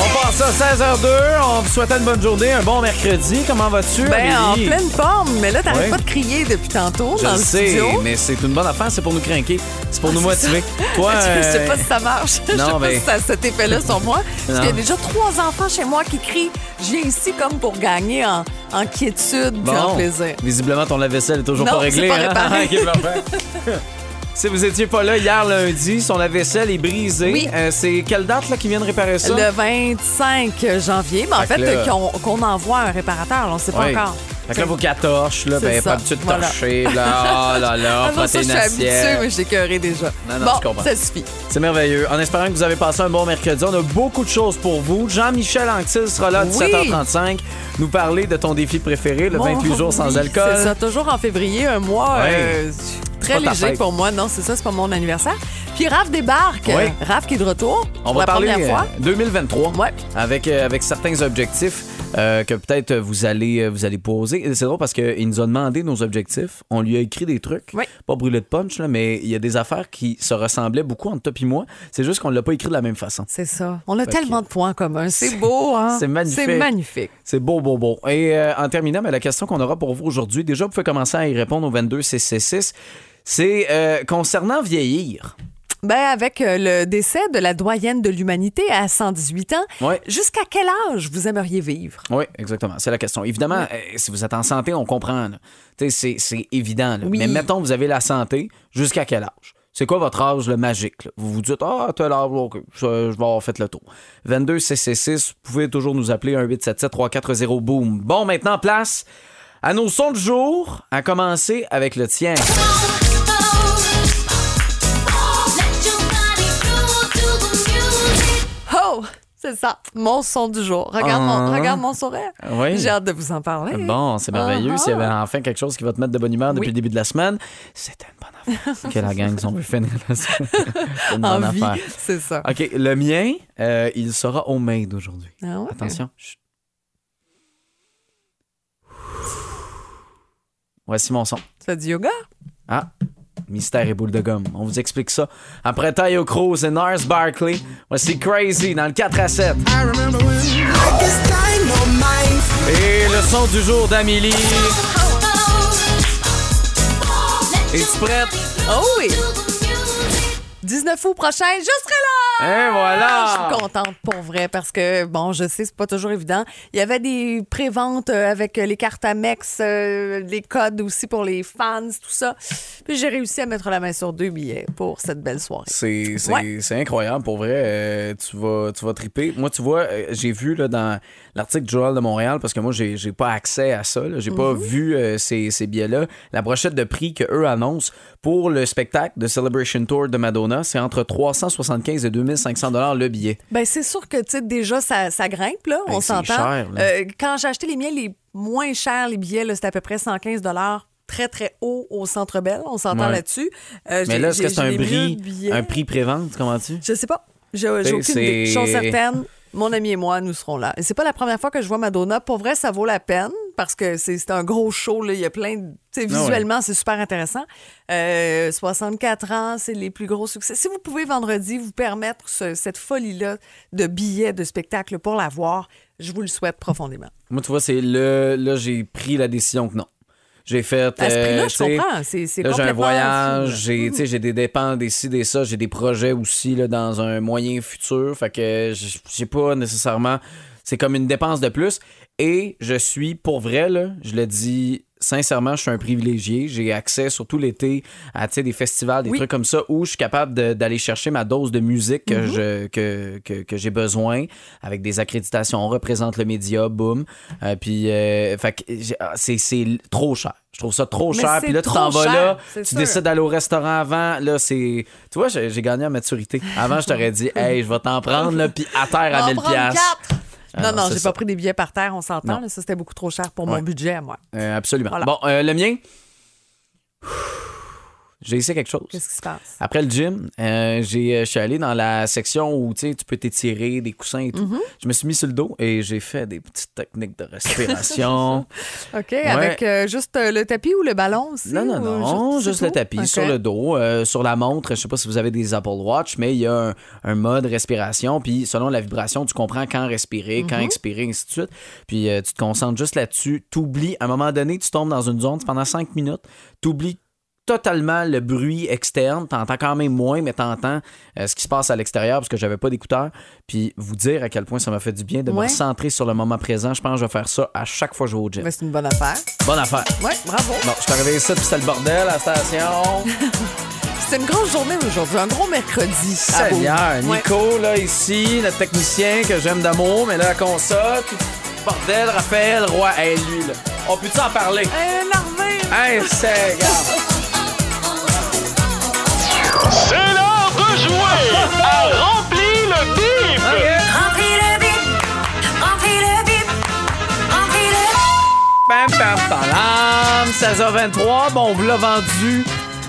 On passe à 16h02. On vous souhaite une bonne journée, un bon mercredi. Comment vas-tu, Ben, en pleine forme, mais là, t'arrêtes Ouais. pas de crier depuis tantôt Je dans le sais, studio. mais c'est une bonne affaire. C'est pour nous craquer. C'est pour nous Ah, c'est motiver. Toi, Je sais euh, pas si ça marche. Je sais non, pas mais- si ça a cet effet-là sur moi. Parce Non. qu'il y a déjà trois enfants chez moi qui crient. Je viens ici comme pour gagner en, en quiétude et en Bon, plaisir. visiblement, ton lave-vaisselle est toujours Non, pas réglée. c'est pas hein? Si vous étiez pas là hier lundi, son lave-vaisselle est brisée. Oui. Euh, c'est quelle date là, qui vient de réparer ça? Le 25 janvier, mais en Fait qu'on envoie un réparateur, on ne sait pas Oui. encore. Fait que là, torche, là, ben, ça, pas habitué de voilà. torcher, là, oh là là, Ah non, ça, je suis habituée, mais j'ai déjà. Non, non, bon, je comprends. ça suffit. C'est merveilleux. En espérant que vous avez passé un bon mercredi, on a beaucoup de choses pour vous. Jean-Michel Anctil sera là à Oui. 17h35, nous parler de ton défi préféré, le Bon, 28 jours sans oui, alcool. C'est ça, toujours en février, un mois euh, très pas léger pour moi. Non, c'est ça, c'est pas mon anniversaire. Puis Raph débarque. Oui. Raph qui est de retour. On pour va la parler première fois. euh, 2023 Ouais. avec, euh, avec certains objectifs euh, que peut-être vous allez, euh, vous allez poser. C'est drôle parce qu'il nous a demandé nos objectifs. On lui a écrit des trucs. Oui. Pas brûlé de punch, là, mais il y a des affaires qui se ressemblaient beaucoup entre toi et moi. C'est juste qu'on ne l'a pas écrit de la même façon. C'est ça. On a Fait tellement de points communs. C'est beau, hein? c'est magnifique. C'est magnifique. C'est beau, beau, beau. Et euh, en terminant, ben, la question qu'on aura pour vous aujourd'hui, déjà, vous pouvez commencer à y répondre au 22 666. C'est euh, concernant vieillir. Ben, avec euh, le décès de la doyenne de l'humanité à 118 ans, jusqu'à quel âge vous aimeriez vivre? Oui, exactement. C'est la question. Évidemment, euh, si vous êtes en santé, on comprend. là. Tu sais, C'est évident. là. Oui. Mais mettons, vous avez la santé, jusqu'à quel âge? C'est quoi votre âge le magique? là? Vous vous dites, ah, tel âge, ok, je, je vais avoir fait le tour. 22 666, vous pouvez toujours nous appeler 1-877-340 boom. Bon, maintenant, place à nos sons du jour, à commencer avec le tien. Oh! C'est ça, mon son du jour. Regarde, mon, Ah. regarde mon sourire. Oui. J'ai hâte de vous en parler. Bon, c'est merveilleux. Ah, S'il y avait enfin quelque chose qui va te mettre de bonne humeur depuis le début de la semaine, c'était une bonne affaire. que la gang, on veut finir la semaine. C'est une bonne affaire. c'est ça. OK, le mien, euh, il sera homemade aujourd'hui. Ah ouais? Attention. Chut. Voici mon son. Tu fais du yoga? Ah, mystère et boule de gomme. On vous explique ça. Après Tayo Cruz et Nars Barkley, voici Crazy dans le 4 à 7. Et le son du jour d'Amélie. Es-tu prête? Oh oui! 19 août prochain, je serai là! Et voilà! Je suis contente pour vrai parce que, bon, je sais, c'est pas toujours évident. Il y avait des préventes euh, avec les cartes Amex, euh, les codes aussi pour les fans, tout ça. Puis j'ai réussi à mettre la main sur deux billets pour cette belle soirée. C'est c'est- Ouais. c'est incroyable, pour vrai. Euh, tu, vas, tu vas triper. Moi, tu vois, j'ai vu là, dans l'article du Journal de Montréal, parce que moi, j'ai j'ai pas accès à ça. là. J'ai pas Mhm. vu euh, ces, ces billets-là. La brochette de prix qu'eux annoncent pour le spectacle de Celebration Tour de Madonna, c'est entre 375 et 2500 le billet. Ben, c'est sûr que, tu sais, déjà, ça, ça grimpe, là, Ben, on c'est s'entend. cher, là. Euh, quand j'ai acheté les miens, les moins chers, les billets, là, c'était à peu près 115 très, très haut au Centre Bell. On s'entend Ouais. là-dessus. Euh, Mais là, est-ce que c'est un prix, un prix pré-vente, comment tu? Je sais pas. J'ai aucune idée. Chose certaine, mon ami et moi, nous serons là. Et c'est pas la première fois que je vois Madonna. Pour vrai, ça vaut la peine parce que c'est un gros show. Là. Il y a plein de. Ah ouais. Visuellement, c'est super intéressant. Euh, 64 ans, c'est les plus gros succès. Si vous pouvez vendredi vous permettre ce- cette folie-là de billets de spectacle pour la voir, je vous le souhaite profondément. Moi, tu vois, c'est le. Là, j'ai pris la décision que non. J'ai fait. À ce prix-là, euh, je comprends. C'est c'est Là, j'ai un voyage, là. j'ai, des dépenses, des ci, des ça, j'ai des projets aussi là, dans un moyen futur. Fait que j'ai pas nécessairement. C'est comme une dépense de plus. Et je suis, pour vrai, là, je le dis sincèrement, je suis un privilégié. J'ai accès, surtout l'été, à des festivals, des Oui. trucs comme ça, où je suis capable d'aller chercher ma dose de musique que, je, que, que, que j'ai besoin, avec des accréditations. On représente le média, boum. Euh, puis, euh, ah, c'est, trop cher. Je trouve ça trop Mais cher. Puis là, tu t'en vas là, tu sûr. décides d'aller au restaurant avant. Là, c'est. Tu vois, j'ai gagné en maturité. Avant, je t'aurais dit, hey, je vais t'en prendre, là, puis à terre à En 1000 Non, non, j'ai pas pris des billets par terre, on s'entend. Ça, c'était beaucoup trop cher pour Ouais. mon budget à moi. Euh, absolument. Voilà. Bon, euh, le mien? J'ai essayé quelque chose. Qu'est-ce qui se passe? Après le gym, euh, j'ai, euh, je suis allé dans la section où tu peux t'étirer, des coussins et tout. Mm-hmm. Je me suis mis sur le dos et j'ai fait des petites techniques de respiration. OK, avec euh, juste le tapis ou le ballon aussi? non, non, non, c'est juste le tapis sur le dos, euh, sur la montre. Je sais pas si vous avez des Apple Watch, mais il y a un, un mode respiration. Puis selon la vibration, tu comprends quand respirer, quand expirer, ainsi de suite. Puis tu te concentres juste là-dessus. T'oublies, à un moment donné, tu tombes dans une zone pendant cinq minutes. T'oublies totalement le bruit externe. T'entends quand même moins, mais t'entends euh, ce qui se passe à l'extérieur parce que j'avais pas d'écouteurs. Puis vous dire à quel point ça m'a fait du bien de me Ouais. recentrer sur le moment présent. Je pense que je vais faire ça à chaque fois que je vais au gym. Ben, c'est une bonne affaire. Bonne affaire. Oui, bravo. Bon, je suis arrivé ici, puis c'était le bordel à la station. C'était une grosse journée aujourd'hui, un gros mercredi. Seigneur, Ouais. Nico, là, ici, notre technicien que j'aime d'amour, mais là, la console, bordel, Raphaël, Roy, hey, lui, là. On peut-tu en parler? Hey, l'armée! Hey. C'est à Remplis le bip! Remplis le bip, remplis le bip, remplis le Bam, bam, bam, 16h23, bon, on vous l'a vendu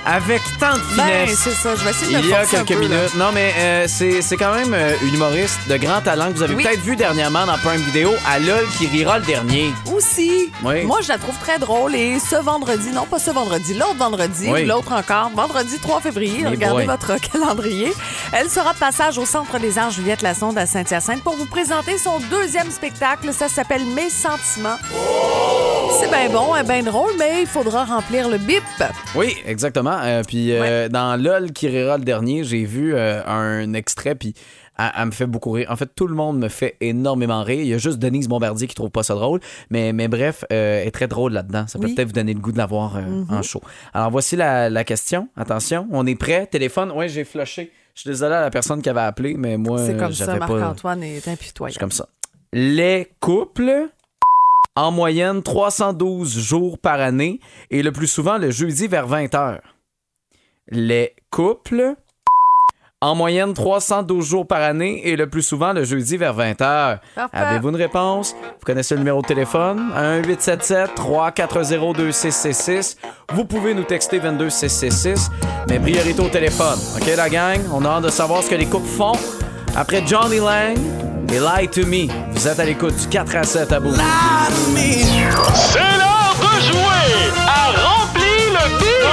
avec tant de Ben, finesse. c'est ça, je vais essayer de Il y a quelques peu, là. minutes. Non, mais euh, c'est c'est quand même euh, une humoriste de grand talent que vous avez Oui. peut-être vu dernièrement dans Prime Vidéo, à LOL qui rira le dernier. Aussi, Oui. moi je la trouve très drôle et ce vendredi, non pas ce vendredi, l'autre vendredi, Oui. l'autre encore, vendredi 3 février, Mais regardez boy. votre calendrier. Elle sera de passage au Centre des Arts Juliette Lassonde à Saint-Hyacinthe pour vous présenter son deuxième spectacle. Ça s'appelle Mes sentiments. C'est bien bon, et bien drôle, mais il faudra remplir le bip. Oui, exactement. Euh, puis euh, dans LOL qui rira le dernier, j'ai vu euh, un extrait, puis elle, elle me fait beaucoup rire. En fait, tout le monde me fait énormément rire. Il y a juste Denise Bombardier qui trouve pas ça drôle. Mais, mais bref, elle est très drôle là-dedans. Ça peut Oui. peut-être vous donner le goût de la voir euh, en show. Alors voici la, la question. Attention, on est prêt? Téléphone? Oui, j'ai flushé. Je suis désolé à la personne qui avait appelé, mais moi, C'est comme ça, pas... Marc-Antoine est impitoyable. comme ça. Les couples, en moyenne 312 jours par année et le plus souvent le jeudi vers 20 heures. Les couples, en moyenne 312 jours par année et le plus souvent le jeudi vers 20 heures. Parfait. Avez-vous une réponse? Vous connaissez le numéro de téléphone? 1-877-340-2666. Vous pouvez nous texter 22666, mais priorité au téléphone. OK, la gang? On a hâte de savoir ce que les couples font. Après Johnny Lang et Lie to Me, vous êtes à l'écoute du 4 à 7 à bout. C'est l'heure de jouer à Remplis le bip!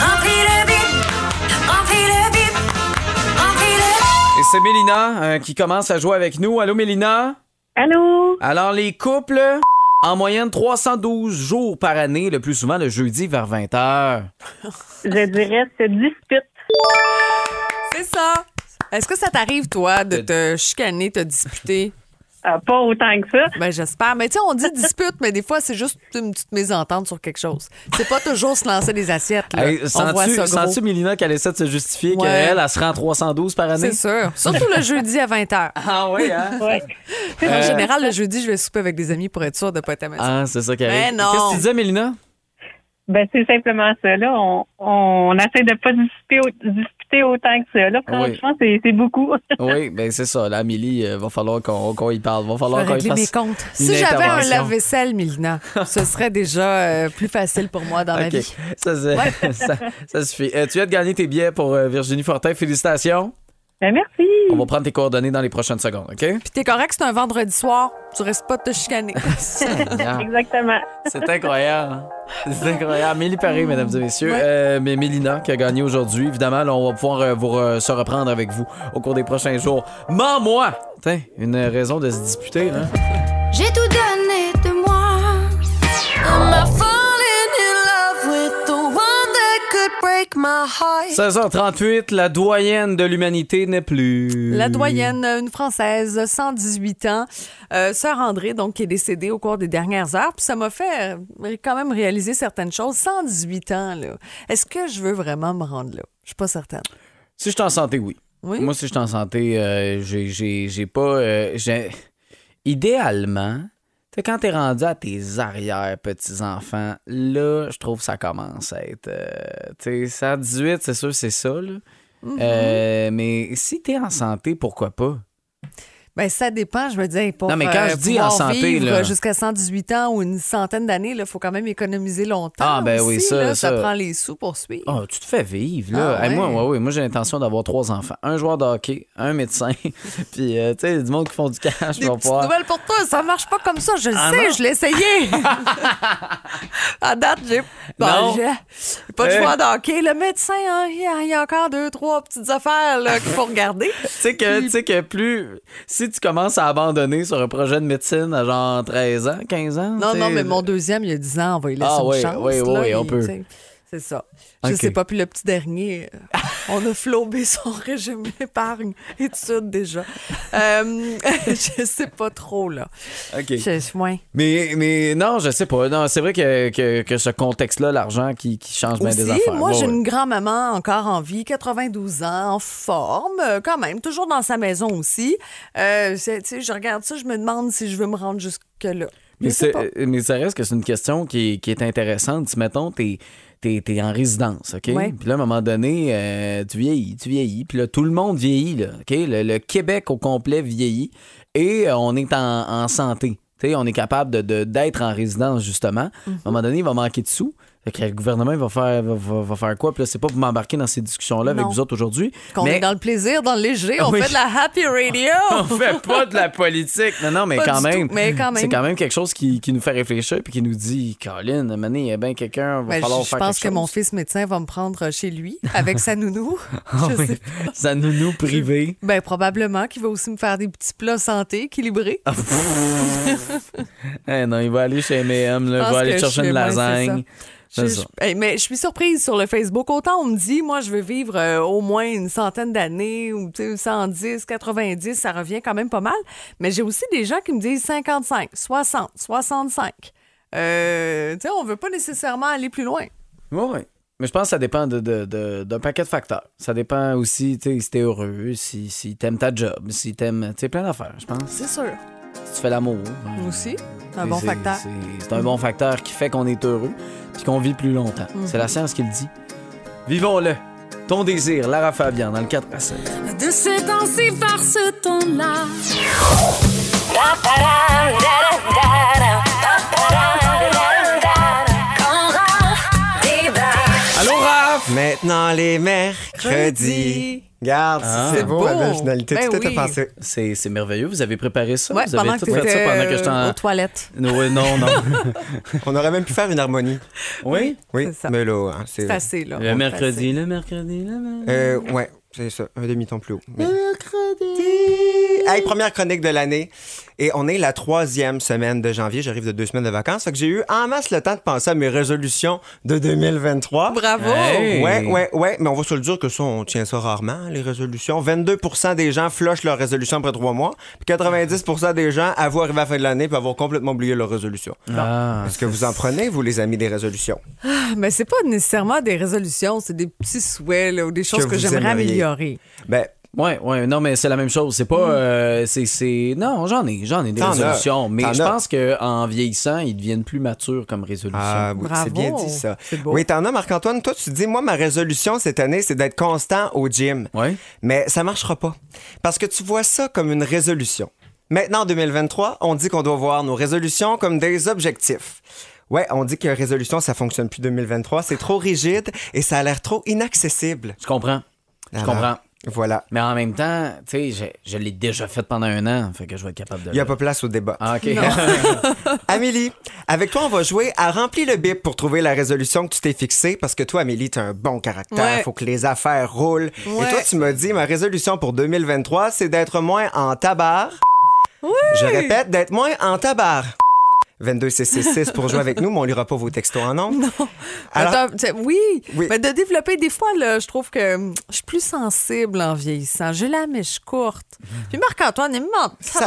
remplis le bip, remplis le bip, remplis le Et c'est Mélina euh, qui commence à jouer avec nous. Allô, Mélina? Allô? Alors, les couples, en moyenne 312 jours par année, le plus souvent le jeudi vers 20 heures. Je dirais se dispute. C'est ça. Est-ce que ça t'arrive, toi, de te chicaner, te disputer? Ah, pas autant que ça. Ben, j'espère. Mais tu sais, on dit dispute, mais des fois, c'est juste une petite mésentente sur quelque chose. C'est pas toujours se lancer des assiettes. Là. Hey, on voit Sens-tu, ça gros. sens-tu, Mélina, qu'elle essaie de se justifier Ouais. qu'elle, elle se rend 312 par année? C'est sûr. Surtout le jeudi à 20h. Ah oui, hein? Ouais. En général, le jeudi, je vais souper avec des amis pour être sûr de pas être à. Ah, c'est ça qui arrive. Mais non. Qu'est-ce que tu disais, Mélina? Ben, c'est simplement ça, là. On, on essaie de pas disputer, au- disputer autant que ça, là. Franchement, c'est, c'est beaucoup. Oui, ben c'est ça. Là, Amélie, euh, va falloir qu'on, qu'on y parle. Va falloir qu'on y régler mes fasse... comptes. une Si j'avais un lave-vaisselle, Mélina, ce serait déjà euh, plus facile pour moi dans ma OK. vie. Ça, c'est- ça, ça suffit. Euh, tu viens de gagner tes billets pour euh, Virginie Fortin. Félicitations. Ben, merci. On va prendre tes coordonnées dans les prochaines secondes, OK? Puis t'es correct, c'est un vendredi soir. Tu restes pas de te chicaner. Exactement. C'est incroyable. C'est incroyable. Amélie Paris, mesdames et messieurs. Euh, mais Mélina qui a gagné aujourd'hui. Évidemment, là, on va pouvoir euh, vous re- se reprendre avec vous au cours des prochains jours. Mens-moi! Tiens, une raison de se disputer, là. 16h38, la doyenne de l'humanité n'est plus. La doyenne, une Française, 118 ans, euh, Sœur André, donc, qui est décédée au cours des dernières heures. Puis ça m'a fait euh, quand même réaliser certaines choses. 118 ans, là. Est-ce que je veux vraiment me rendre là? Je suis pas certaine. Si je suis en santé, oui. Oui? Moi, si je suis en santé, euh, j'ai- pas. euh, Idéalement, sais, quand t'es rendu à tes arrière-petits-enfants, là, je trouve que ça commence à être. euh, tu sais, 118, c'est sûr, c'est ça, là. Mm-hmm. Euh, mais si t'es en santé, pourquoi pas? Ben, ça dépend, je dis, hey, pour Non, mais quand euh, je dis en santé, jusqu'à 118 ans ou une centaine d'années, il faut quand même économiser longtemps. Ah, ben oui, aussi, ça, là. ça. prend les sous pour suivre. Oh, tu te fais vivre, là. Ah, Hey, moi, ouais. moi j'ai l'intention d'avoir trois enfants. Un joueur de hockey, un médecin, puis, euh, tu sais, du monde qui font du cash. Des pouvoir- nouvelles pour toi, ça marche pas comme ça, je le Ah, sais, non? je l'ai essayé. à date, j'ai bon, pas de Eh. joueur de hockey. Le médecin, hein, il y a- il y, a encore deux, trois petites affaires qu'il faut regarder. Tu sais que, tu sais que plus. Si tu commences à abandonner sur un projet de médecine à genre 13 ans, 15 ans. Non, non, mais mon deuxième, il y a 10 ans, on va lui laisser Ah, une oui, chance. oui, oui, là, oui, on il- peut. tu sais, C'est ça. Je Ok. sais pas, puis le petit dernier, euh, on a flobé son régime d'épargne études déjà. Euh, je sais pas trop, là. OK. Je, ouais. Mais, mais non, je sais pas. Non, c'est vrai que, que, que ce contexte-là, l'argent qui, qui change bien des affaires. moi, j'ai ouais. une grand-maman encore en vie, 92 ans, en forme, euh, quand même, toujours dans sa maison aussi. Euh, je regarde ça, je me demande si je veux me rendre jusque-là. Mais, pas. mais ça reste que c'est une question qui est, qui est intéressante. Si, mettons, t'es es, en résidence, OK? Ouais. Puis là, à un moment donné, euh, tu vieillis, tu vieillis. Puis là, tout le monde vieillit, là, OK? Le, le Québec au complet vieillit et euh, on est en, en santé. Tu sais, on est capable d'être de, d'être en résidence, justement. À un moment donné, il va manquer de sous. Fait que le gouvernement va faire, va, faire quoi? Puis là, c'est pas pour m'embarquer dans ces discussions-là avec vous autres aujourd'hui. Qu'on mais est dans le plaisir, dans le léger, on Oui. fait de la happy radio. on fait pas de la politique. Non, non, mais quand même. mais quand même. C'est quand même quelque chose qui, qui nous fait réfléchir puis qui nous dit, Colin, donné, il y a bien quelqu'un, va Ben, falloir je, je faire pense quelque que mon chose. fils médecin va me prendre chez lui avec sa nounou. Ah je oui. sais Ça nous nous privé. Ben, probablement qu'il va aussi me faire des petits plats santé équilibrés. Ah, Eh non, il va aller chez M&M, il pense va aller chercher je une lasagne. Je- hey, mais je suis surprise sur le Facebook. Autant on me dit, moi, je veux vivre euh, au moins une centaine d'années ou tu sais, 110, 90, ça revient quand même pas mal. Mais j'ai aussi des gens qui me disent 55, 60, 65. Euh, tu sais, on veut pas nécessairement aller plus loin. Ouais. Mais je pense que ça dépend de- de- de- d'un paquet de facteurs. Ça dépend aussi, tu sais, si t'es heureux, si, si t'aimes ta job, si t'aimes, tu sais, plein d'affaires, je pense. C'est sûr. Si tu fais l'amour. ben, Aussi, un c'est- bon c'est- facteur. c'est- un bon facteur qui fait qu'on est heureux puis qu'on vit plus longtemps. Mhm. C'est la science qui le dit. Vivons-le. Ton désir, Lara Fabian, dans le 4 à 7. De ces temps-ci vers ce temps-là. Allô, Raph! Maintenant les mercredis. Regarde, Ah. c'est beau, beau. la belle finalité. Ben tout était oui. pensé. C'est merveilleux. Vous avez préparé ça? Ouais, vous avez tout fait ça pendant que j'étais euh, en... aux toilettes. Oui, non, non. On aurait même pu faire une harmonie. oui? Oui, C'est ça. mais là, hein, c'est. C'est assez, là. Le mercredi, le mercredi, le mercredi. Euh, ouais, c'est ça, un demi-ton plus haut. Mais- Hey, première chronique de l'année. Et on est la troisième semaine de janvier. J'arrive de deux semaines de vacances. Fait que j'ai eu en masse le temps de penser à mes résolutions de 2023. Bravo! Hey! Ouais, ouais, ouais, mais on va se le dire que ça, on tient ça rarement, les résolutions. 22% des gens flushent leur résolution après trois mois, puis 90% des gens avouent arriver à la fin de l'année puis avoir complètement oublié leur résolution. Ah, Est-ce que vous en prenez, vous, les amis, des résolutions? Mais c'est pas nécessairement des résolutions, c'est des petits souhaits là, ou des choses que, j'aimerais améliorer. Ben, Ouais, ouais, non, mais c'est la même chose. C'est pas. euh, c'est, c'est. Non, j'en ai, j'en ai des as. résolutions. Mais T'en je as. pense qu'en vieillissant, ils deviennent plus matures comme résolution. ah, oui, Bravo. c'est bien dit, ça. C'est beau. Oui, t'en as, Marc-Antoine. Toi, tu dis, moi, ma résolution cette année, c'est d'être constant au gym. Ouais. Mais ça marchera pas. Parce que tu vois ça comme une résolution. Maintenant, en 2023, on dit qu'on doit voir nos résolutions comme des objectifs. Ouais, on dit que résolution, ça fonctionne plus 2023. C'est trop rigide et ça a l'air trop inaccessible. Je comprends. Je Alors, comprends. Voilà. Mais en même temps, tu sais, je, je l'ai déjà fait pendant un an. Fait que je vais être capable de. Il n'y a le- pas place au débat. Ah, OK. Amélie, avec toi, on va jouer à remplir le bip pour trouver la résolution que tu t'es fixée parce que toi, Amélie, tu as un bon caractère. Ouais. faut que les affaires roulent. Ouais. Et toi, tu m'as dit, ma résolution pour 2023, c'est d'être moins en tabar. Je répète, d'être moins en tabar. 22666 pour jouer avec nous, mais on lira pas vos textos en nombre. Alors, Attends, tu sais, oui, Oui. mais de développer des fois, là, je trouve que hum, je suis plus sensible en vieillissant. J'ai la mèche courte. Puis Marc-Antoine, il me ment. c'est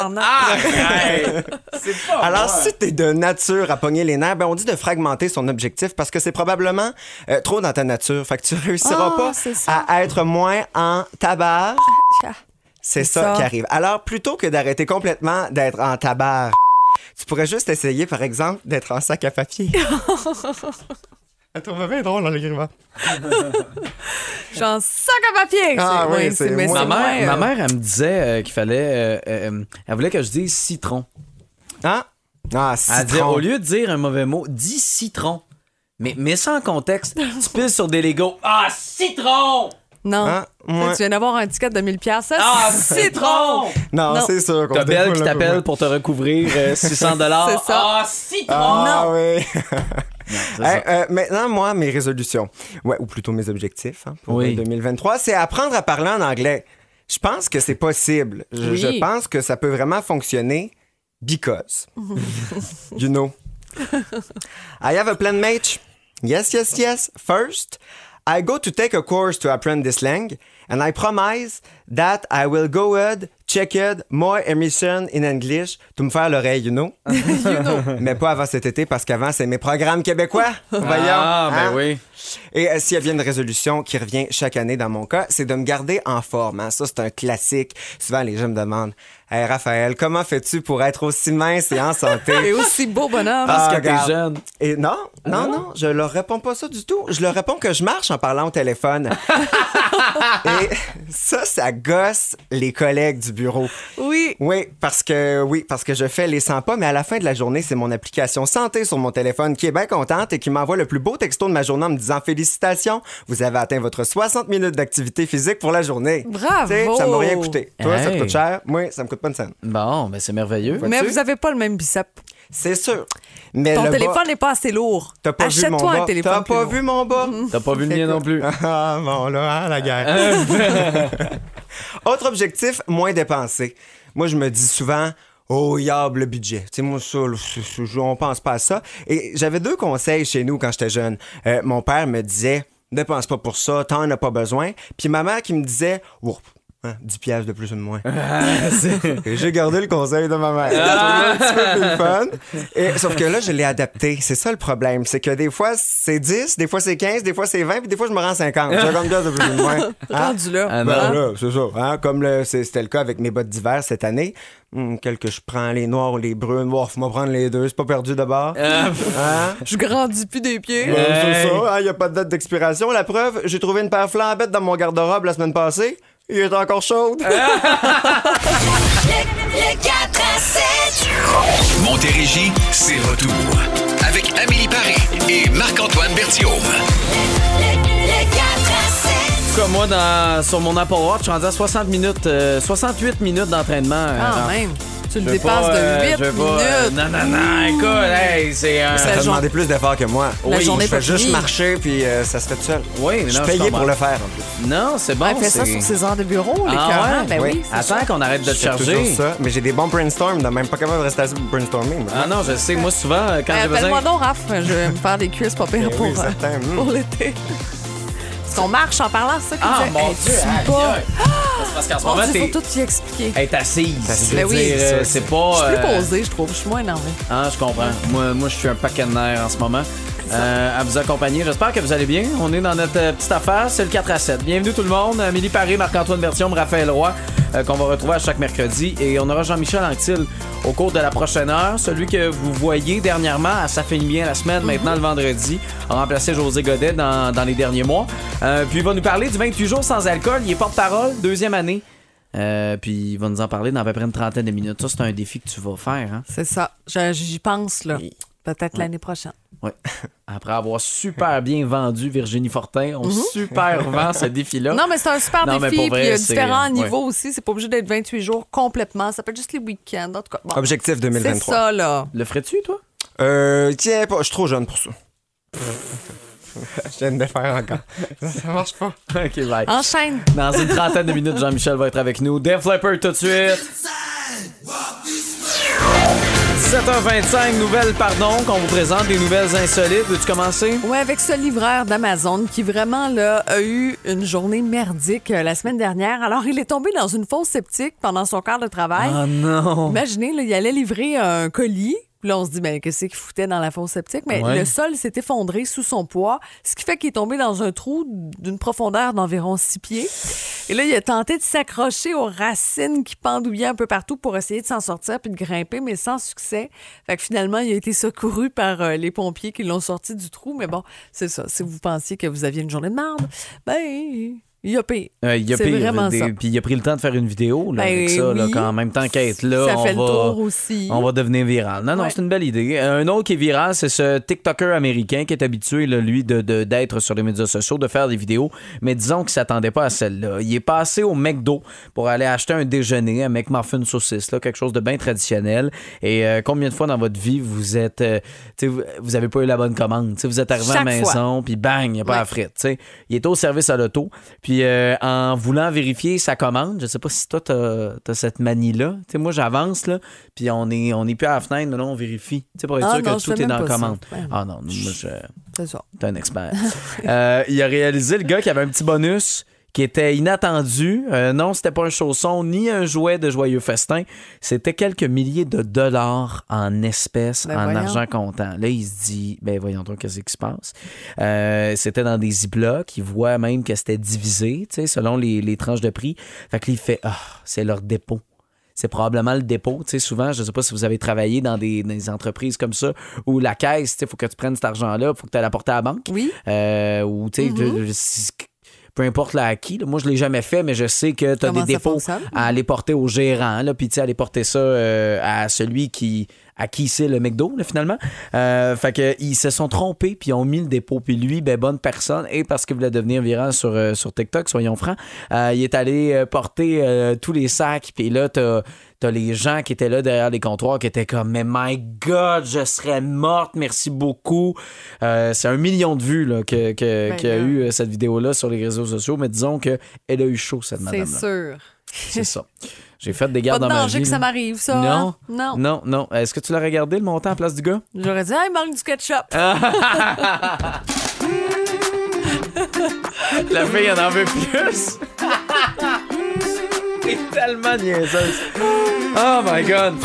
pas. Alors, si t'es de nature à pogner les nerfs, ben on dit de fragmenter son objectif parce que c'est probablement euh, trop dans ta nature. Fait que tu réussiras Ah, pas ça. à être moins en tabar. C'est ça, ça. qui arrive. Alors, plutôt que d'arrêter complètement d'être en tabar, tu pourrais juste essayer, par exemple, d'être en sac à papier. Elle trouvait bien drôle en l'écrivant. J'en sac à papier. Ah oui, c'est. Ma mère, euh, ma mère, elle me disait euh, qu'il fallait. euh, euh, elle voulait que je dise citron. Hein? Ah, Elle disait, citron. au lieu de dire un mauvais mot, dis citron. Mais mets ça en contexte. tu piles sur des Legos. Ah, citron! Non. Hein? Tu viens d'avoir un ticket de 1000 pièces. Ça, Ah, c'est citron! Non, Non. c'est sûr qu'on T'as Belle qui t'appelle pour te recouvrir euh, 600 dollars. C'est ça. Ah, citron! Ah oui. C'est Hey, ça. euh, maintenant, moi, mes résolutions, ouais, ou plutôt mes objectifs hein, pour Oui. 2023, c'est apprendre à parler en anglais. Je pense que c'est possible. Je, Oui. je pense que ça peut vraiment fonctionner because. you know. I have a plan, mate. Yes, yes, yes. First, I go to take a course to apprend this language, and I promise that I will go ahead, check it, more emission in English, to me faire l'oreille, you know? Mais pas avant cet été, parce qu'avant, c'est mes programmes québécois. Voyons. Ah, ben hein? oui. Et euh, s'il y a bien une résolution qui revient chaque année dans mon cas, c'est de me garder en forme. hein? Ça, c'est un classique. Souvent, les gens me demandent Hey, Raphaël, comment fais-tu pour être aussi mince et en santé? Et aussi beau bonhomme. Parce Ah, que t'es jeune. Et non, non, non, je leur réponds pas ça du tout. Je leur réponds que je marche en parlant au téléphone. Et ça, ça gosse les collègues du bureau. Oui. Oui, parce que oui, parce que je fais les 100 pas, mais à la fin de la journée, c'est mon application santé sur mon téléphone qui est bien contente et qui m'envoie le plus beau texto de ma journée en me disant félicitations, vous avez atteint votre 60 minutes d'activité physique pour la journée. Bravo! Tu sais, ça m'a rien coûté. Toi, ça te Hey. coûte cher. Moi, ça me coûte pas une scène. Bon, ben c'est merveilleux. Mais Vois-tu? vous avez pas le même bicep. C'est sûr. Mais Ton le bas- téléphone n'est pas assez lourd. T'as pas vu mon Achète-toi bas. un téléphone. T'as plus pas lourd. vu mon bas? T'as pas vu le mien non plus. Ah, bon, là, hein, la guerre. Autre objectif, moins dépenser. Moi, je me dis souvent, oh, yab, le budget. Tu sais, moi, ça, là, c'est- c'est- on pense pas à ça. Et j'avais deux conseils chez nous quand j'étais jeune. Euh, mon père me disait, dépense pas pour ça, t'en as pas besoin. Puis ma mère qui me disait, oh, hein, 10 piastres de plus ou de moins. Et j'ai gardé le conseil de ma mère. Trouvé un petit peu plus fun. Et, sauf que là, je l'ai adapté. C'est ça le problème. C'est que des fois, c'est 10, des fois, c'est 15, des fois, c'est 20, puis des fois, je me rends 50. 50 piastres de plus ou de moins. Hein? Rendu là. Ah, Ben là, c'est ça. Hein? Comme le- c'était le cas avec mes bottes d'hiver cette année. Hum, quel que je prends, les noirs ou les brunes. Bon, faut me prendre les deux. C'est pas perdu d'abord. Euh, Hein? Je grandis plus des pieds. Ben, c'est ça. Il n'y a pas de date d'expiration. La preuve, j'ai trouvé une paire flambette dans mon garde-robe la semaine passée. Il est encore chaude. Le 4 à 7. Montérégie, c'est retour. Avec Amélie Paris et Marc-Antoine Berthiaume. Le 4 à 7. Comme moi, dans, sur mon Apple Watch, je suis rendu à 60 minutes, euh, 68 minutes d'entraînement. euh, Quand dans- même. Tu le Je veux dépasses pas, euh, de 8 je veux pas, euh, minutes. non, non, non, écoute, hey, c'est un. Ça jour- demandé plus d'efforts que moi. La journée je fais pas juste finie. marcher, puis euh, ça se fait tout seul. Oui, mais Je non, suis payé comprends. pour le faire, en plus. Non, c'est bon. Elle fait ça c'est- sur ses heures de bureau, les Ah ouais? Ben oui, Oui. c'est Attends ça. qu'on arrête de te Je fais toujours charger. ça, mais j'ai des bons brainstorms, de même pas capable de rester assis pour brainstorming. moi. Ah non, je sais. Moi, souvent, euh, quand Ben, j'ai besoin. Appelle-moi donc, Raph. Je vais me faire des cuisses pas Ben pour, oui, euh, certain. Mm. pour l'été. Parce qu'on marche en parlant, c'est ça Ah, disait. mon Hey, Dieu, tu aïe, pas. aïe. C'est parce qu'en ce Mon moment, Dieu, t'es. faut tout y expliquer. Elle est assise. Je Ben veux oui, dire, c'est euh, c'est Je pas. suis plus euh, posée, je trouve. Je suis moins énervée. Ah, je comprends. Moi, moi, je suis un paquet de nerfs en ce moment. Euh, à vous accompagner. J'espère que vous allez bien. On est dans notre euh, petite affaire. C'est le 4 à 7. Bienvenue tout le monde. Amélie Paré, Marc-Antoine Bertium, Raphaël Roy, qu'on va retrouver à chaque mercredi. Et on aura Jean-Michel Anctil au cours de la prochaine heure. Celui que vous voyez dernièrement, ça finit bien la semaine, maintenant le vendredi, a remplacé José Godet dans, dans les derniers mois. Euh, puis il va nous parler du 28 jours sans alcool. Il est porte-parole, deuxième année. Euh, puis il va nous en parler dans à peu près une trentaine de minutes. Ça, c'est un défi que tu vas faire. Hein? C'est ça. J'y pense, là. Peut-être l'année prochaine. Ouais. Après avoir super bien vendu Virginie Fortin, on super vend ce défi-là. Mhm. Non, mais c'est un super Non, mais défi. pour vrai, puis il y a c'est- différents ouais. niveaux aussi. C'est pas obligé d'être 28 jours complètement. Ça peut être juste les week-ends. En tout cas, bon. Objectif c'est 2023. ça, là. Le ferais-tu, toi? Euh, tiens, pas, je suis trop jeune pour ça. je viens de le faire encore. Ça marche pas. OK, bye. Enchaîne. Dans une trentaine de minutes, Jean-Michel va être avec nous. Def Leppard tout de suite. 17h25, nouvelles, pardon, qu'on vous présente, des nouvelles insolites. Veux-tu commencer? Ouais, avec ce livreur d'Amazon qui vraiment là a eu une journée merdique euh, la semaine dernière. Alors, il est tombé dans une fosse sceptique pendant son quart de travail. Oh non! Imaginez, là, il allait livrer un colis. Puis Là, on se dit, ben, qu'est-ce qu'il foutait dans la fosse septique? Mais Ouais. le sol s'est effondré sous son poids, ce qui fait qu'il est tombé dans un trou d'une profondeur d'environ 6 pieds. Et là, il a tenté de s'accrocher aux racines qui pendouillaient un peu partout pour essayer de s'en sortir puis de grimper, mais sans succès. Fait que finalement, il a été secouru par euh, les pompiers qui l'ont sorti du trou. Mais bon, c'est ça. Si vous pensiez que vous aviez une journée de merde, ben, il a payé. Euh, a C'est pris vraiment des- ça. Puis il a pris le temps de faire une vidéo là, Ben avec ça, là, quand en même temps qu'à être là, Ça on fait le va, tour aussi. on va devenir viral. Non, non, Ouais. c'est une belle idée. Un autre qui est viral, c'est ce TikToker américain qui est habitué, là, lui, de, de- d'être sur les médias sociaux, de faire des vidéos, mais disons qu'il s'attendait pas à celle-là. Il est passé au McDo pour aller acheter un déjeuner, un McMuffin saucisse, là, quelque chose de bien traditionnel. Et euh, combien de fois dans votre vie vous êtes, euh, vous, vous avez pas eu la bonne commande, vous êtes arrivé à la maison, puis bang, il n'y a pas Ouais. la frite. Il est au service à l'auto. Puis euh, en voulant vérifier sa commande, je sais pas si toi, tu as, cette manie-là. Tu sais, moi, j'avance, là, puis on est, on est plus à la fenêtre, mais là, on vérifie. Tu sais, pour être Ah sûr non, que tout est dans la ça. commande. Ah non, moi, je. C'est ça. T'es un expert. Euh, il a réalisé, le gars, qui avait un petit bonus qui était inattendu. Euh, non, c'était pas un chausson ni un jouet de joyeux festin. C'était quelques milliers de dollars en espèces, Ben en voyons. argent comptant. Là, il se dit, ben voyons donc, qu'est-ce qui se passe? Euh, c'était dans des ziplocs. Il voit même que c'était divisé, tu sais, selon les, les tranches de prix. Fait que là, il fait, ah, c'est leur dépôt c'est probablement le dépôt. Tu sais, souvent, je ne sais pas si vous avez travaillé dans des, dans des entreprises comme ça où la caisse, il faut que tu prennes cet argent-là, il faut que tu ailles l'apporter à la banque. Oui. Euh, ou, tu sais, Mm-hmm. Peu importe là à qui. là. Moi, je ne l'ai jamais fait, mais je sais que tu as Comment des dépôts fonctionne? à aller porter au gérant, là, puis tu sais, aller porter ça euh, à celui qui à qui c'est le McDo, là, finalement. Euh, fait que ils se sont trompés, puis ils ont mis le dépôt. Puis lui, ben, bonne personne, et parce qu'il voulait devenir viral sur, euh, sur TikTok, soyons francs, euh, il est allé euh, porter euh, tous les sacs, puis là, t'as T'as les gens qui étaient là derrière les comptoirs qui étaient comme Mais my God, je serais morte, merci beaucoup. Euh, c'est un million de vues là, que, que- Ben qu'il y a là. eu euh, cette vidéo-là sur les réseaux sociaux, mais disons qu'elle a eu chaud, cette C'est madame-là. sûr. C'est ça. J'ai fait des Pas gardes de dans ma vie. que ça m'arrive, ça. Non. hein? Non. Non, non. Est-ce que tu l'as regardé, le montant à place du gars? J'aurais dit, ah, il manque du ketchup. La fille en en veut plus. Oh my God.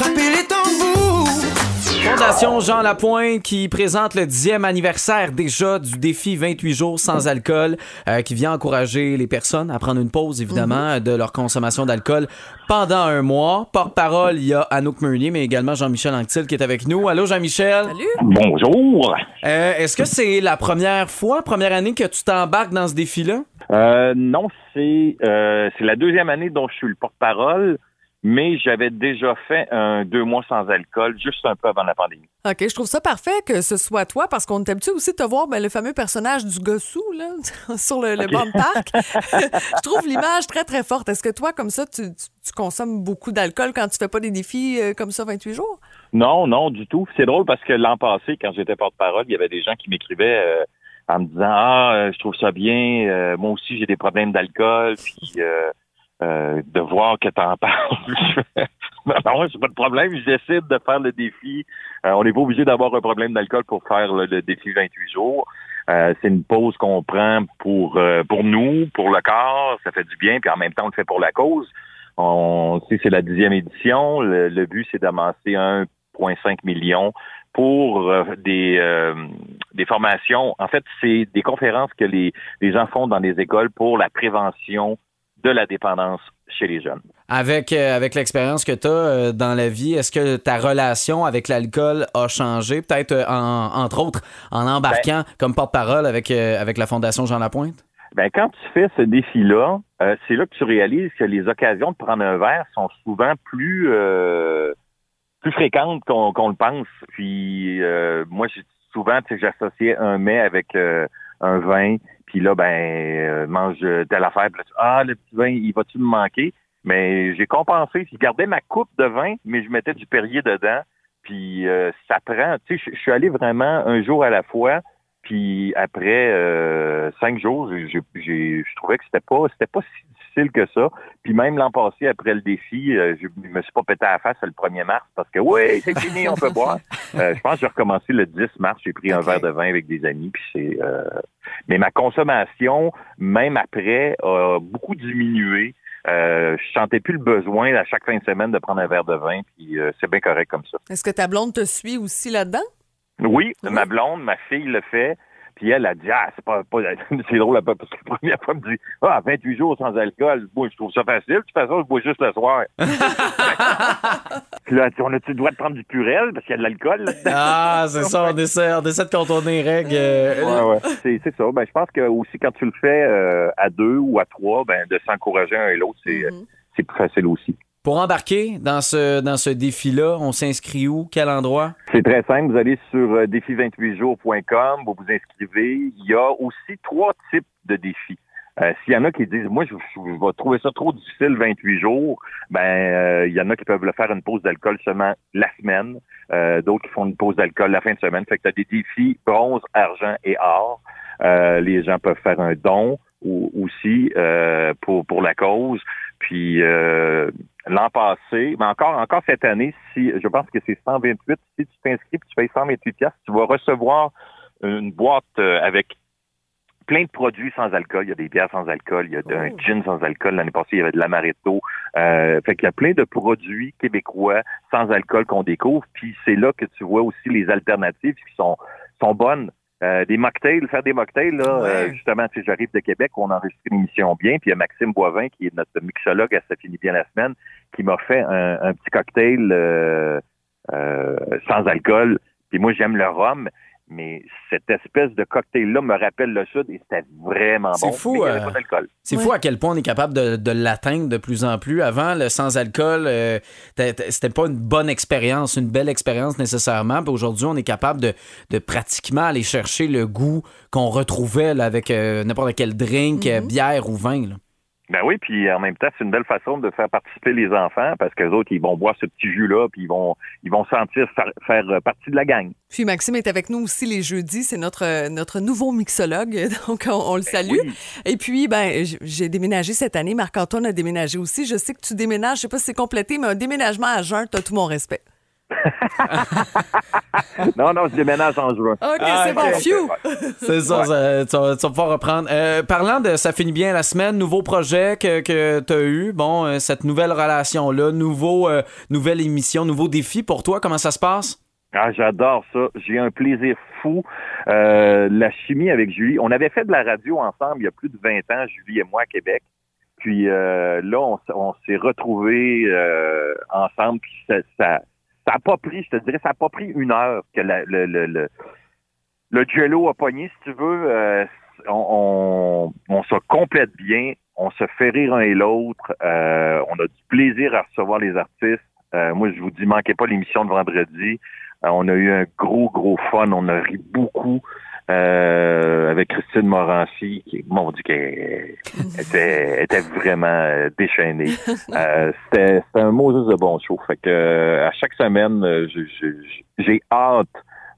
Fondation Jean Lapointe qui présente le 10e anniversaire déjà du défi 28 jours sans alcool, euh, qui vient encourager les personnes à prendre une pause, évidemment, de leur consommation d'alcool pendant un mois. Porte-parole, il y a Anouk Meunier, mais également Jean-Michel Anctil qui est avec nous. Allô, Jean-Michel? Salut. Bonjour. Euh, Est-ce que c'est la première fois, première année que tu t'embarques dans ce défi-là? Euh, non, c'est euh, c'est la deuxième année dont je suis le porte-parole, mais j'avais déjà fait un deux mois sans alcool juste un peu avant la pandémie. OK, je trouve ça parfait que ce soit toi parce qu'on est habitué aussi de te voir ben, le fameux personnage du gossou là, sur le, le banc de parc. je trouve l'image très, très forte. Est-ce que toi, comme ça, tu, tu- tu consommes beaucoup d'alcool quand tu fais pas des défis euh, comme ça 28 jours? Non, non, du tout. C'est drôle parce que l'an passé, quand j'étais porte-parole, il y avait des gens qui m'écrivaient euh, en me disant Ah, euh, je trouve ça bien, euh, moi aussi j'ai des problèmes d'alcool, puis euh, euh, de voir que t'en parles. Non, c'est pas de problème, je décide de faire le défi. Euh, on n'est pas obligé d'avoir un problème d'alcool pour faire le, défi 28 jours. Euh, c'est une pause qu'on prend pour euh, pour nous, pour le corps, ça fait du bien, puis en même temps on le fait pour la cause. On sait c'est la dixième édition. Le, le but c'est d'amasser 1,5 million pour euh, des euh, des formations. En fait, c'est des conférences que les les gens font dans les écoles pour la prévention de la dépendance chez les jeunes. Avec, euh, avec l'expérience que tu as dans la vie, est-ce que ta relation avec l'alcool a changé? Peut-être, euh, en- entre autres, en embarquant comme porte-parole avec, euh, avec la Fondation Jean Lapointe? Ben, quand tu fais ce défi-là, euh, c'est là que tu réalises que les occasions de prendre un verre sont souvent plus euh, plus fréquentes qu'on le pense. Puis euh, moi, j'ai souvent, tu sais, j'associais un mets avec euh, un vin, puis là, ben, euh, mange telle affaire, puis là, ah, le petit vin, il va-tu me manquer? Mais j'ai compensé. Je gardais ma coupe de vin, mais je mettais du Perrier dedans. Puis euh, ça prend, tu sais, je- suis allé vraiment un jour à la fois. Puis après euh, cinq jours, je trouvais que c'était pas, c'était pas si que ça. Puis même l'an passé, après le défi, euh, je me suis pas pété à la face le 1er mars parce que oui, c'est fini, on peut boire. Euh, je pense que j'ai recommencé le 10 mars. J'ai pris un verre de vin avec des amis. Puis c'est, euh, mais ma consommation, même après, a beaucoup diminué. Euh, je sentais plus le besoin à chaque fin de semaine de prendre un verre de vin. Puis euh, c'est bien correct comme ça. Est-ce que ta blonde te suit aussi là-dedans? Oui, Oui. ma blonde, ma fille le fait. Puis elle a dit, ah, c'est pas, pas c'est drôle, parce que la première fois, elle me dit, ah, 28 jours sans alcool, moi, je trouve ça facile. De toute façon, je bois juste le soir. Puis là, elle dit, on a-tu le droit de prendre du purel parce qu'il y a de l'alcool là-dedans? Ah, c'est ça, on essaie, on essaie de contourner les règles. euh, Ouais, ouais. C'est, c'est ça. Ben, je pense que aussi, quand tu le fais euh, à deux ou à trois, ben, de s'encourager un et l'autre, c'est, euh, c'est plus facile aussi. Pour embarquer dans ce, dans ce défi-là, on s'inscrit où? Quel endroit? C'est très simple. Vous allez sur euh, défi28jours.com, vous vous inscrivez. Il y a aussi trois types de défis. Euh, S'il y en a qui disent, moi, je, vais trouver ça trop difficile, 28 jours, ben, euh, il y en a qui peuvent le faire une pause d'alcool seulement la semaine. Euh, D'autres qui font une pause d'alcool la fin de semaine. Fait que tu as des défis bronze, argent et or. Euh, les gens peuvent faire un don ou, aussi euh, pour, pour la cause. Puis euh, l'an passé, mais encore encore cette année, si je pense que c'est 128, si tu t'inscris tu payes 128 pièces, tu vas recevoir une boîte euh, avec plein de produits sans alcool. Il y a des bières sans alcool, il y a un gin sans alcool. L'année passée, il y avait de l'amaretto. Euh, fait qu'il y a plein de produits québécois sans alcool qu'on découvre. Puis c'est là que tu vois aussi les alternatives qui sont sont bonnes. Euh, des mocktails, faire des mocktails, là, euh, justement, tu sais, j'arrive de Québec, on enregistre une émission bien, puis il y a Maxime Boivin, qui est notre mixologue à Ça finit bien la semaine, qui m'a fait un, un petit cocktail euh, euh, sans alcool. Puis moi, j'aime le rhum, mais cette espèce de cocktail-là me rappelle le Sud et c'était vraiment C'est bon. fou, euh, pas d'alcool. C'est fou à quel point on est capable de, de l'atteindre de plus en plus. Avant, le sans-alcool, euh, c'était pas une bonne expérience, une belle expérience nécessairement. Puis aujourd'hui, on est capable de, de pratiquement aller chercher le goût qu'on retrouvait là, avec euh, n'importe quel drink, euh, bière ou vin. là. Ben oui, puis en même temps, c'est une belle façon de faire participer les enfants parce que les autres, ils vont boire ce petit jus-là, puis ils vont, ils vont sentir faire, faire partie de la gang. Puis Maxime est avec nous aussi les jeudis. C'est notre, euh, notre nouveau mixologue, donc on, on le salue. oui. Et puis, ben, j'ai déménagé cette année. Marc-Antoine a déménagé aussi. Je sais que tu déménages. Je sais pas si c'est complété, mais un déménagement à jeun, t'as tout mon respect. Non, non, je déménage en juin. OK, Ah, c'est bon. Phew! C'est ça, ça- tu, vas, tu vas pouvoir reprendre. Euh, parlant de Ça finit bien la semaine, nouveau projet que, que tu as eu, bon, euh, cette nouvelle relation-là, nouveau, euh, nouvelle émission, nouveau défi pour toi, comment ça se passe? Ah, j'adore ça. J'ai un plaisir fou. Euh, la chimie avec Julie. On avait fait de la radio ensemble il y a plus de 20 ans, Julie et moi, à Québec. Puis euh, là, on s'est retrouvés euh, ensemble. Puis ça, ça, ça a pas pris, je te dirais, ça a pas pris une heure que le, le, le, le jello a pogné, si tu veux. Euh, on, on, on se complète bien. On se fait rire un et l'autre. Euh, on a du plaisir à recevoir les artistes. Euh, moi, je vous dis, manquez pas l'émission de vendredi. Euh, on a eu un gros, gros fun. On a ri beaucoup euh, avec Christine Morancy, qui, mon Dieu, qu'elle était, était vraiment euh, déchaînée. Euh, c'était, c'était un mot juste de bon show. Fait que euh, à chaque semaine, euh, j'ai hâte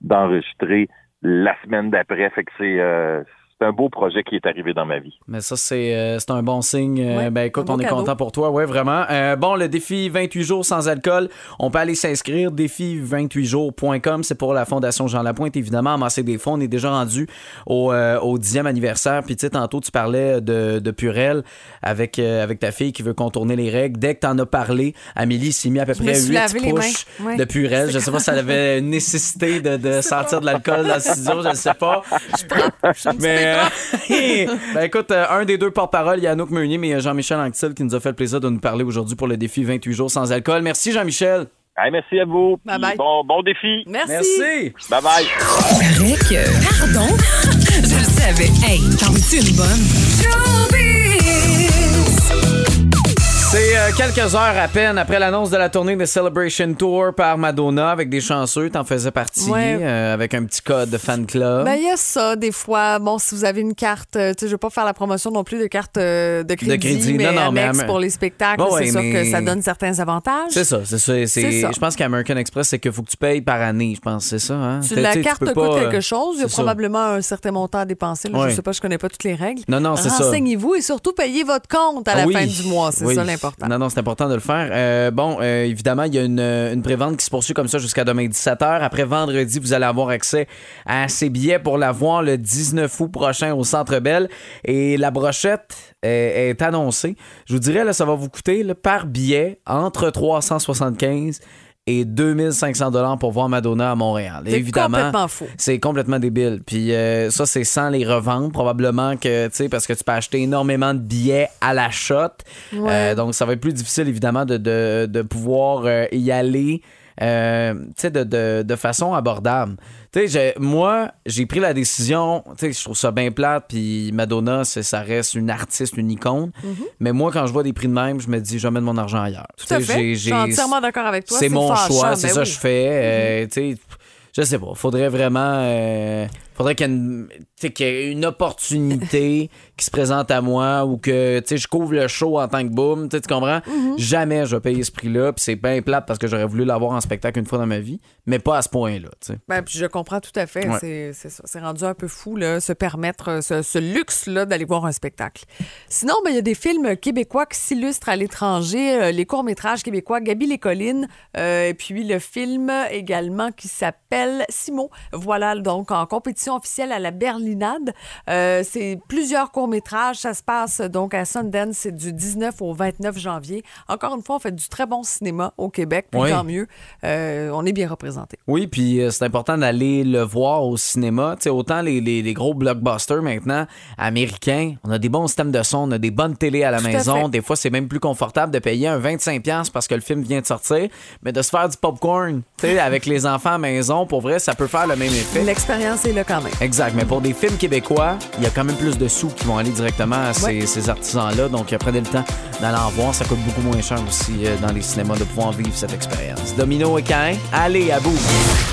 d'enregistrer la semaine d'après. Fait que c'est, euh, c'est un beau projet qui est arrivé dans ma vie. Mais ça, c'est euh, c'est un bon signe. Euh, Ouais, ben écoute, on est cadeau. content pour toi, ouais, vraiment. Euh, bon, le défi 28 jours sans alcool, on peut aller s'inscrire. Défi28jours.com, c'est pour la Fondation Jean Lapointe, évidemment, amasser des fonds. On est déjà rendu au, euh, au 10e anniversaire. Puis tu sais, tantôt, tu parlais de, de Purel avec, euh, avec ta fille qui veut contourner les règles. Dès que tu en as parlé, Amélie s'est mis à peu Je près suis 8 lavé les push mains, ouais. de Purel. Je sais pas si elle avait une nécessité de, de sentir de l'alcool dans le studio, je ne sais pas. Mais euh, ben écoute, euh, un des deux porte-parole, Yannouk Meunier, mais il y a Jean-Michel Anctil qui nous a fait le plaisir de nous parler aujourd'hui pour le défi 28 jours sans alcool. Merci Jean-Michel. Hey, merci à vous. Bye bye. Bon, bon défi. Merci. Merci. Bye bye. Pardon? Je le savais. Hey, t'en veux-tu une bonne? Euh, quelques heures à peine après l'annonce de la tournée de Celebration Tour par Madonna avec des chanceux. T'en faisais partie Ouais. euh, avec un petit code de fan club. Ben, il y a ça, des fois. Bon, si vous avez une carte, euh, tu sais, je veux pas faire la promotion non plus de carte de crédit, crédit. mais Non, non, Amex pour les spectacles, Bon, c'est sûr que ça donne certains avantages. c'est ça, c'est ça. Je pense qu'American Express, c'est qu'il faut que tu payes par année, je pense. C'est ça, hein? Tu- la tu tu carte peux coûte pas, quelque chose. Il y a ça. probablement un certain montant à dépenser. là. Ouais. Je sais pas, je connais pas toutes les règles. Non, non, c'est ça. Renseignez-vous et surtout payez votre compte à la Ah oui. fin du mois. C'est Oui. ça l'important. Non, non, c'est important de le faire. Euh, bon, euh, évidemment, il y a une, une prévente qui se poursuit comme ça jusqu'à demain 17h. Après vendredi, vous allez avoir accès à ces billets pour la voir le 19 août prochain au Centre Bell. Et la brochette est, annoncée. Je vous dirais, ça va vous coûter par billet entre 375 et 2500 dollars pour voir Madonna à Montréal. C'est Évidemment, complètement fou. c'est complètement débile. Puis euh, ça, c'est sans les revendre, probablement que, tu sais, parce que tu peux acheter énormément de billets à la shot. Ouais. Euh, donc, ça va être plus difficile, évidemment, de, de, de pouvoir euh, y aller. Euh, de, de, de façon abordable. J'ai- moi, j'ai pris la décision, je trouve ça bien plate, puis Madonna, ça reste une artiste, une icône. Mais moi, quand je vois des prix de même, je me dis, je vais mettre mon argent ailleurs. Mhm. Tout à fait. Je suis entièrement d'accord avec toi. c'est mon choix, c'est ben ça oui. que je fais. euh, sais, je sais pas. Faudrait vraiment. euh, faudrait qu'il y, ait une- y ait opportunité qui se présente à moi ou que je couvre le show en tant que boom. Tu comprends? Mhm. Jamais je vais payer ce prix-là. Puis c'est bien plate parce que j'aurais voulu l'avoir en spectacle une fois dans ma vie, mais pas à ce point-là. Ben, puis je comprends tout à fait. Ouais. C'est- rendu un peu fou, là, se permettre euh, ce, ce luxe-là d'aller voir un spectacle. Sinon, ben, il y a des films québécois qui s'illustrent à l'étranger, euh, les courts-métrages québécois, Gabi les collines, euh, et puis le film également qui s'appelle Simon. Voilà, donc en compétition officielle à la Berlinade. Euh, c'est plusieurs courts-métrages. Ça se passe donc à Sundance, c'est du 19 au 29 janvier. Encore une fois, on fait du très bon cinéma au Québec, puis Oui. tant mieux. Euh, on est bien représenté. Oui, puis euh, c'est important d'aller le voir au cinéma. Tu sais, autant les, les- les gros blockbusters maintenant américains, on a des bons systèmes de son, on a des bonnes télés à la Tout maison. Des fois, c'est même plus confortable de payer un 25$ parce que le film vient de sortir, mais de se faire du popcorn tu sais, avec les enfants à la maison, pour vrai, ça peut faire le même effet. L'expérience est là quand même. Exact, mais pour des films québécois, il y a quand même plus de sous qui vont aller directement à ces, Ouais. ces artisans-là. Donc, prenez le temps d'aller en voir. Ça coûte beaucoup moins cher aussi euh, dans les cinémas de pouvoir vivre cette expérience. Domino et Cain, allez à vous!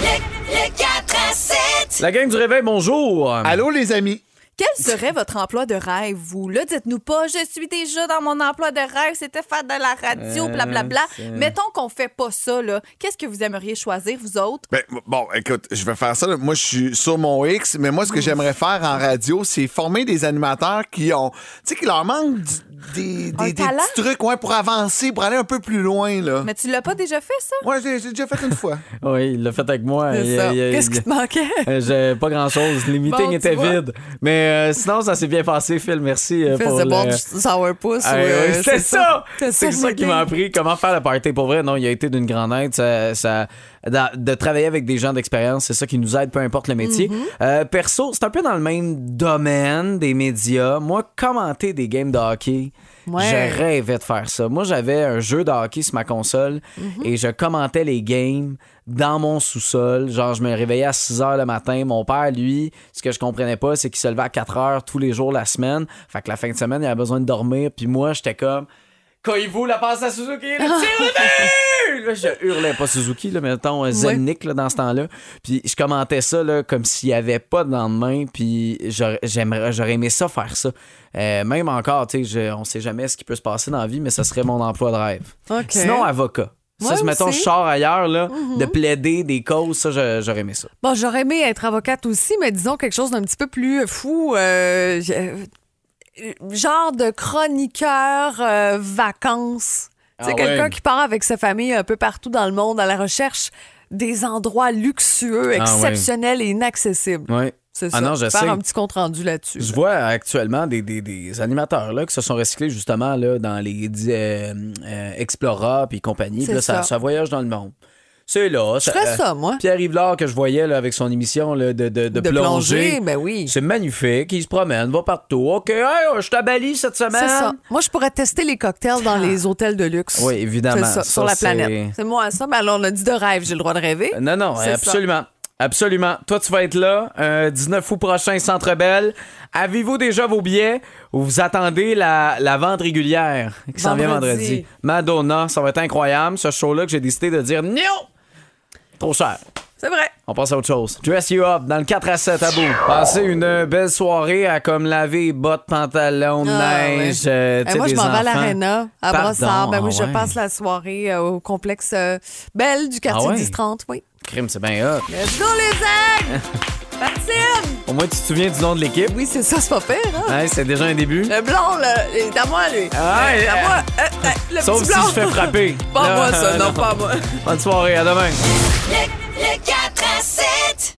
Le 4 à 7. La gang du réveil, bonjour! Allô, les amis? Quel serait votre emploi de rêve, vous? Là, dites-nous pas, je suis déjà dans mon emploi de rêve, c'était faire de la radio, Euh, blablabla. c'est- Mettons qu'on fait pas ça, là. Qu'est-ce que vous aimeriez choisir, vous autres? Ben, bon, écoute, je vais faire ça. là. Moi, je suis sur mon X, mais moi, ce que j'aimerais faire en radio, c'est former des animateurs qui ont. Tu sais, qui leur manque du- des, des, petits trucs ouais, pour avancer, pour aller un peu plus loin, là. Mais tu l'as pas déjà fait, ça? Ouais, j'ai déjà fait une fois. Oui, il l'a fait avec moi. Qu'est-ce qui te manquait? Euh, j'ai pas grand chose. Les meetings Bon, étaient vois. vides. Mais euh, sinon, ça s'est bien passé, Phil. Merci. euh, Fais pour de le- boire du sourpuss. Ah, ou, oui, euh, c'est ça! C'est ça qui m'a appris comment faire le party. Pour vrai, non, il a été d'une grande aide. Ça, ça- de travailler avec des gens d'expérience, c'est ça qui nous aide, peu importe le métier. Mm-hmm. Euh, perso, c'est un peu dans le même domaine des médias. Moi, commenter des games de hockey, Ouais. je rêvais de faire ça. Moi, j'avais un jeu de hockey sur ma console Mm-hmm. et je commentais les games dans mon sous-sol. Genre, je me réveillais à 6 heures le matin. Mon père, lui, ce que je comprenais pas, c'est qu'il se levait à 4 heures tous les jours la semaine. Fait que la fin de semaine, il avait besoin de dormir. Puis moi, j'étais comme. Coyez-vous la passe à Suzuki, le tir de but! Là, je hurlais pas Suzuki, là, mais mettons euh, Zelnick là, dans ce temps-là. Puis je commentais ça là, comme s'il n'y avait pas de lendemain. Puis j'aurais j'aimerais- j'aurais aimé ça faire ça. Euh, même encore, tu sais, on sait jamais ce qui peut se passer dans la vie, mais ça serait mon emploi de rêve. Sinon, avocat. Ça, Ouais, mettons, je sors ailleurs, là, de plaider des causes, ça, j'aurais aimé ça. Bon, j'aurais aimé être avocate aussi, mais disons quelque chose d'un petit peu plus fou. euh, genre de chroniqueur euh, vacances. Ah C'est quelqu'un ouais. qui part avec sa famille un peu partout dans le monde à la recherche des endroits luxueux, Ah ouais. exceptionnels et inaccessibles. Ouais. C'est Ah ça. non, je Faire un petit compte rendu là-dessus. Je vois actuellement des, des- des animateurs là, qui se sont recyclés justement là, dans les euh, euh, Explora puis compagnie. Puis C'est là, ça. ça. ça voyage dans le monde. C'est là. Je ferais ça, moi. Pierre Yvelard que je voyais là, avec son émission là, de, de, de, De plongée. plonger, ben oui. C'est magnifique. Il se promène, va partout. OK, hey, je t'abalie cette semaine. C'est ça. Moi, je pourrais tester les cocktails dans les hôtels de luxe. Oui, évidemment. Ça, Ça, sur la planète. C'est moi ça. Mais alors, on a dit de rêve, j'ai le droit de rêver. Non, non, ça. absolument. Absolument. Toi, tu vas être là, euh, 19 août prochain, Centre Belle. Avez-vous déjà vos billets? Ou vous attendez la, la vente régulière qui s'en vient Vendredi? vendredi? Madonna, ça va être incroyable. Ce show-là que j'ai décidé de dire non! Trop cher. C'est vrai. On passe à autre chose. Dress You Up dans le 4 à 7 à bout. Passez une belle soirée à comme laver bottes, pantalons, Ah, neige. ouais. euh, sais, moi, je m'en vais à l'aréna, à Pardon, Brossard. Ben oui, ah je ouais. passe la soirée euh, au complexe euh, Belle du quartier Ah ouais? 10-30, oui. Crime, c'est bien hot. Let's go, les aigles! Maxime! Au moins, tu te souviens du nom de l'équipe. Oui, c'est ça, c'est pas pire, hein? Ouais, c'est déjà un début. Le blond, là, il est à moi, lui. Ah, Ouais, ouais, à moi. Euh, euh, le Sauf petit si je fais frapper. Pas Là, moi, ça, non, non. pas moi. Bonne soirée, à demain. Le 4